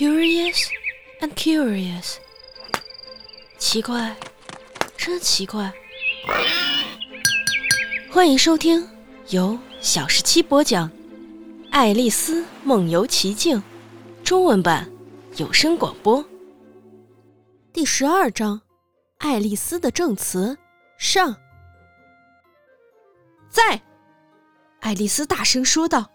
Curious and curious，奇怪，真奇怪。欢迎收听由小十七播讲《爱丽丝梦游奇境》中文版有声广播第十二章《爱丽丝的证词》上。在，爱丽丝大声说道。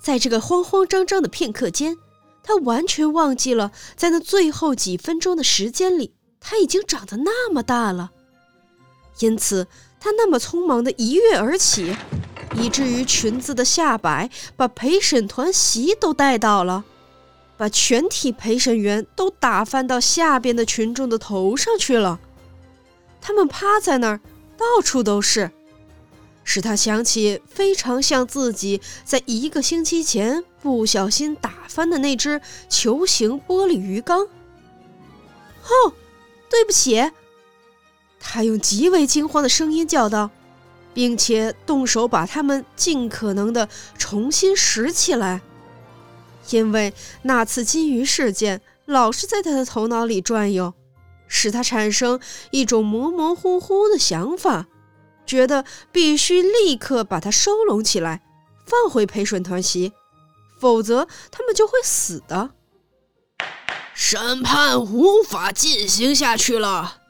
在这个慌慌张张的片刻间，他完全忘记了，在那最后几分钟的时间里，他已经长得那么大了。因此，他那么匆忙的一跃而起，以至于裙子的下摆把陪审团席都带倒了，把全体陪审员都打翻到下边的群众的头上去了。他们趴在那儿，到处都是。使他想起非常像自己在一个星期前不小心打翻的那只球形玻璃鱼缸。哦，对不起！他用极为惊慌的声音叫道，并且动手把它们尽可能的重新拾起来，因为那次金鱼事件老是在他的头脑里转悠，使他产生一种模模糊糊的想法。觉得必须立刻把它收拢起来，放回陪审团席，否则他们就会死的。审判无法进行下去了。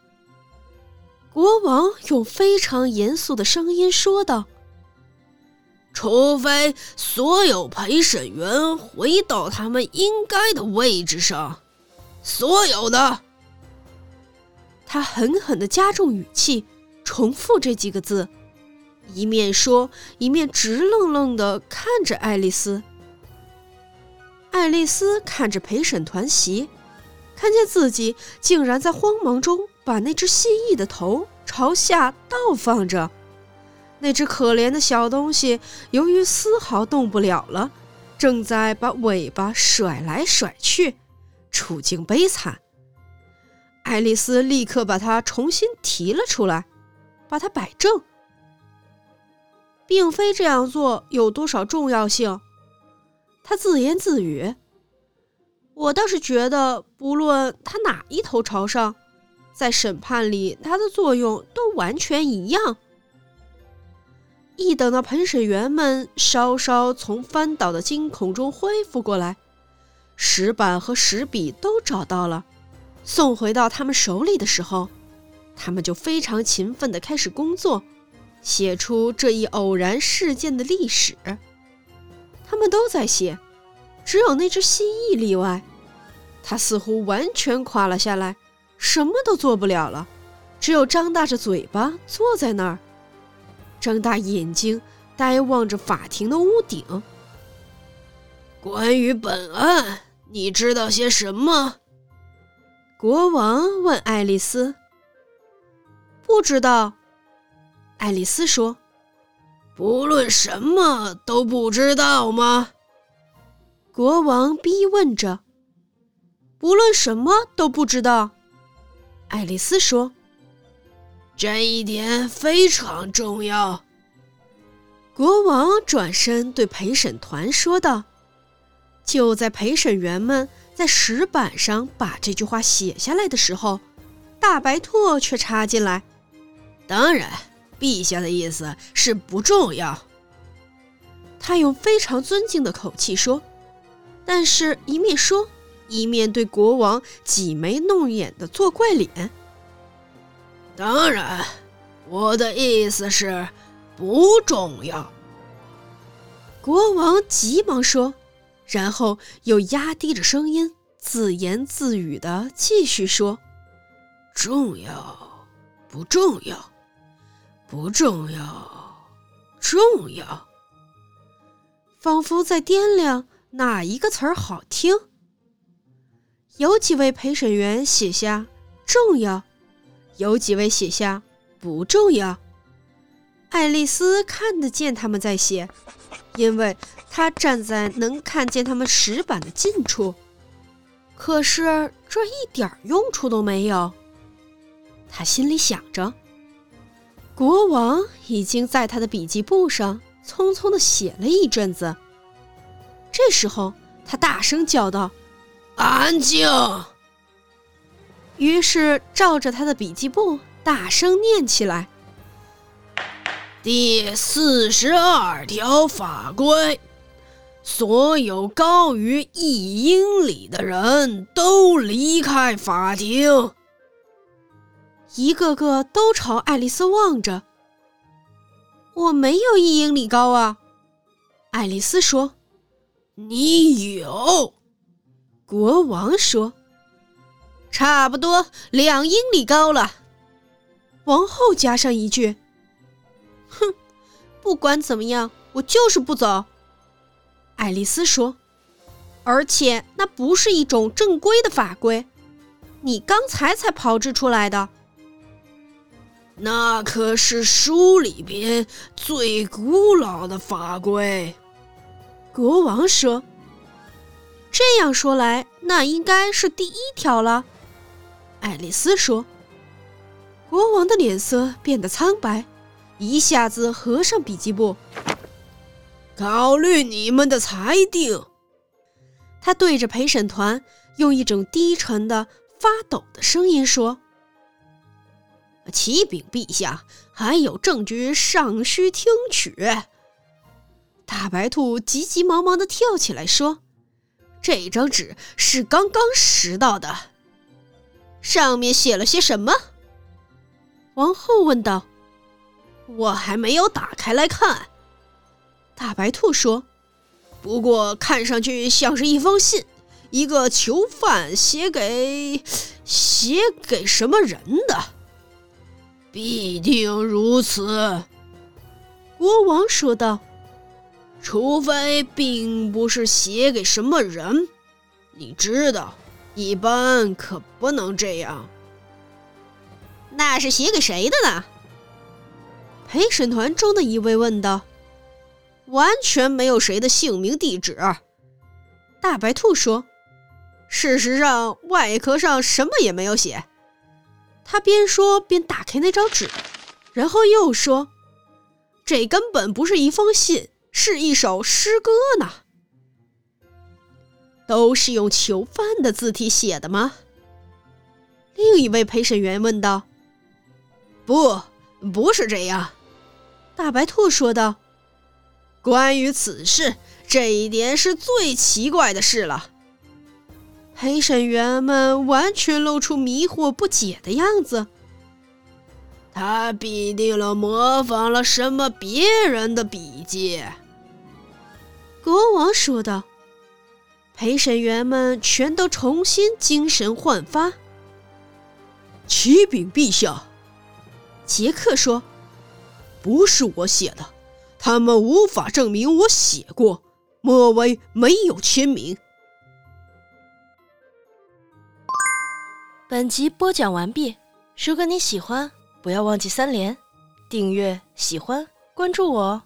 国王用非常严肃的声音说道：“除非所有陪审员回到他们应该的位置上，所有的。”他狠狠的加重语气。重复这几个字，一面说，一面直愣愣的看着爱丽丝。爱丽丝看着陪审团席，看见自己竟然在慌忙中把那只蜥蜴的头朝下倒放着。那只可怜的小东西由于丝毫动不了了，正在把尾巴甩来甩去，处境悲惨。爱丽丝立刻把它重新提了出来。把它摆正，并非这样做有多少重要性。他自言自语：“我倒是觉得，不论他哪一头朝上，在审判里，它的作用都完全一样。”一等到陪审员们稍稍从翻倒的惊恐中恢复过来，石板和石笔都找到了，送回到他们手里的时候。他们就非常勤奋地开始工作，写出这一偶然事件的历史。他们都在写，只有那只蜥蜴例外。它似乎完全垮了下来，什么都做不了了，只有张大着嘴巴坐在那儿，睁大眼睛呆望着法庭的屋顶。关于本案，你知道些什么？国王问爱丽丝。不知道，爱丽丝说：“不论什么都不知道吗？”国王逼问着。“不论什么都不知道。”爱丽丝说。“这一点非常重要。”国王转身对陪审团说道。就在陪审员们在石板上把这句话写下来的时候，大白兔却插进来。当然，陛下的意思是不重要。他用非常尊敬的口气说，但是一面说，一面对国王挤眉弄眼的做怪脸。当然，我的意思是不重要。国王急忙说，然后又压低着声音自言自语的继续说：“重要，不重要。”不重要，重要，仿佛在掂量哪一个词儿好听。有几位陪审员写下“重要”，有几位写下“不重要”。爱丽丝看得见他们在写，因为她站在能看见他们石板的近处。可是这一点用处都没有，她心里想着。国王已经在他的笔记簿上匆匆地写了一阵子。这时候，他大声叫道：“安静。于是照着他的笔记簿大声念起来：“第四十二条法规，所有高于一英里的人都离开法庭。”一个个都朝爱丽丝望着。我没有一英里高啊，爱丽丝说。你有，国王说。差不多两英里高了。王后加上一句：“哼，不管怎么样，我就是不走。”爱丽丝说：“而且那不是一种正规的法规，你刚才才炮制出来的。”那可是书里边最古老的法规，国王说。这样说来，那应该是第一条了。爱丽丝说。国王的脸色变得苍白，一下子合上笔记簿。考虑你们的裁定，他对着陪审团用一种低沉的、发抖的声音说。启禀陛下，还有证据尚需听取。大白兔急急忙忙地跳起来说：“这张纸是刚刚拾到的，上面写了些什么？”王后问道。“我还没有打开来看。”大白兔说。“不过看上去像是一封信，一个囚犯写给写给什么人的。”必定如此，国王说道。除非并不是写给什么人，你知道，一般可不能这样。那是写给谁的呢？陪审团中的一位问道。完全没有谁的姓名、地址。大白兔说。事实上，外壳上什么也没有写。他边说边打开那张纸，然后又说：“这根本不是一封信，是一首诗歌呢。都是用囚犯的字体写的吗？”另一位陪审员问道。“不，不是这样。”大白兔说道。“关于此事，这一点是最奇怪的事了。”陪审员们完全露出迷惑不解的样子。他必定了模仿了什么别人的笔记，国王说道。陪审员们全都重新精神焕发。启禀陛下，杰克说：“不是我写的，他们无法证明我写过。莫威没有签名。”本集播讲完毕，如果你喜欢，不要忘记三连、订阅、喜欢、关注我哦。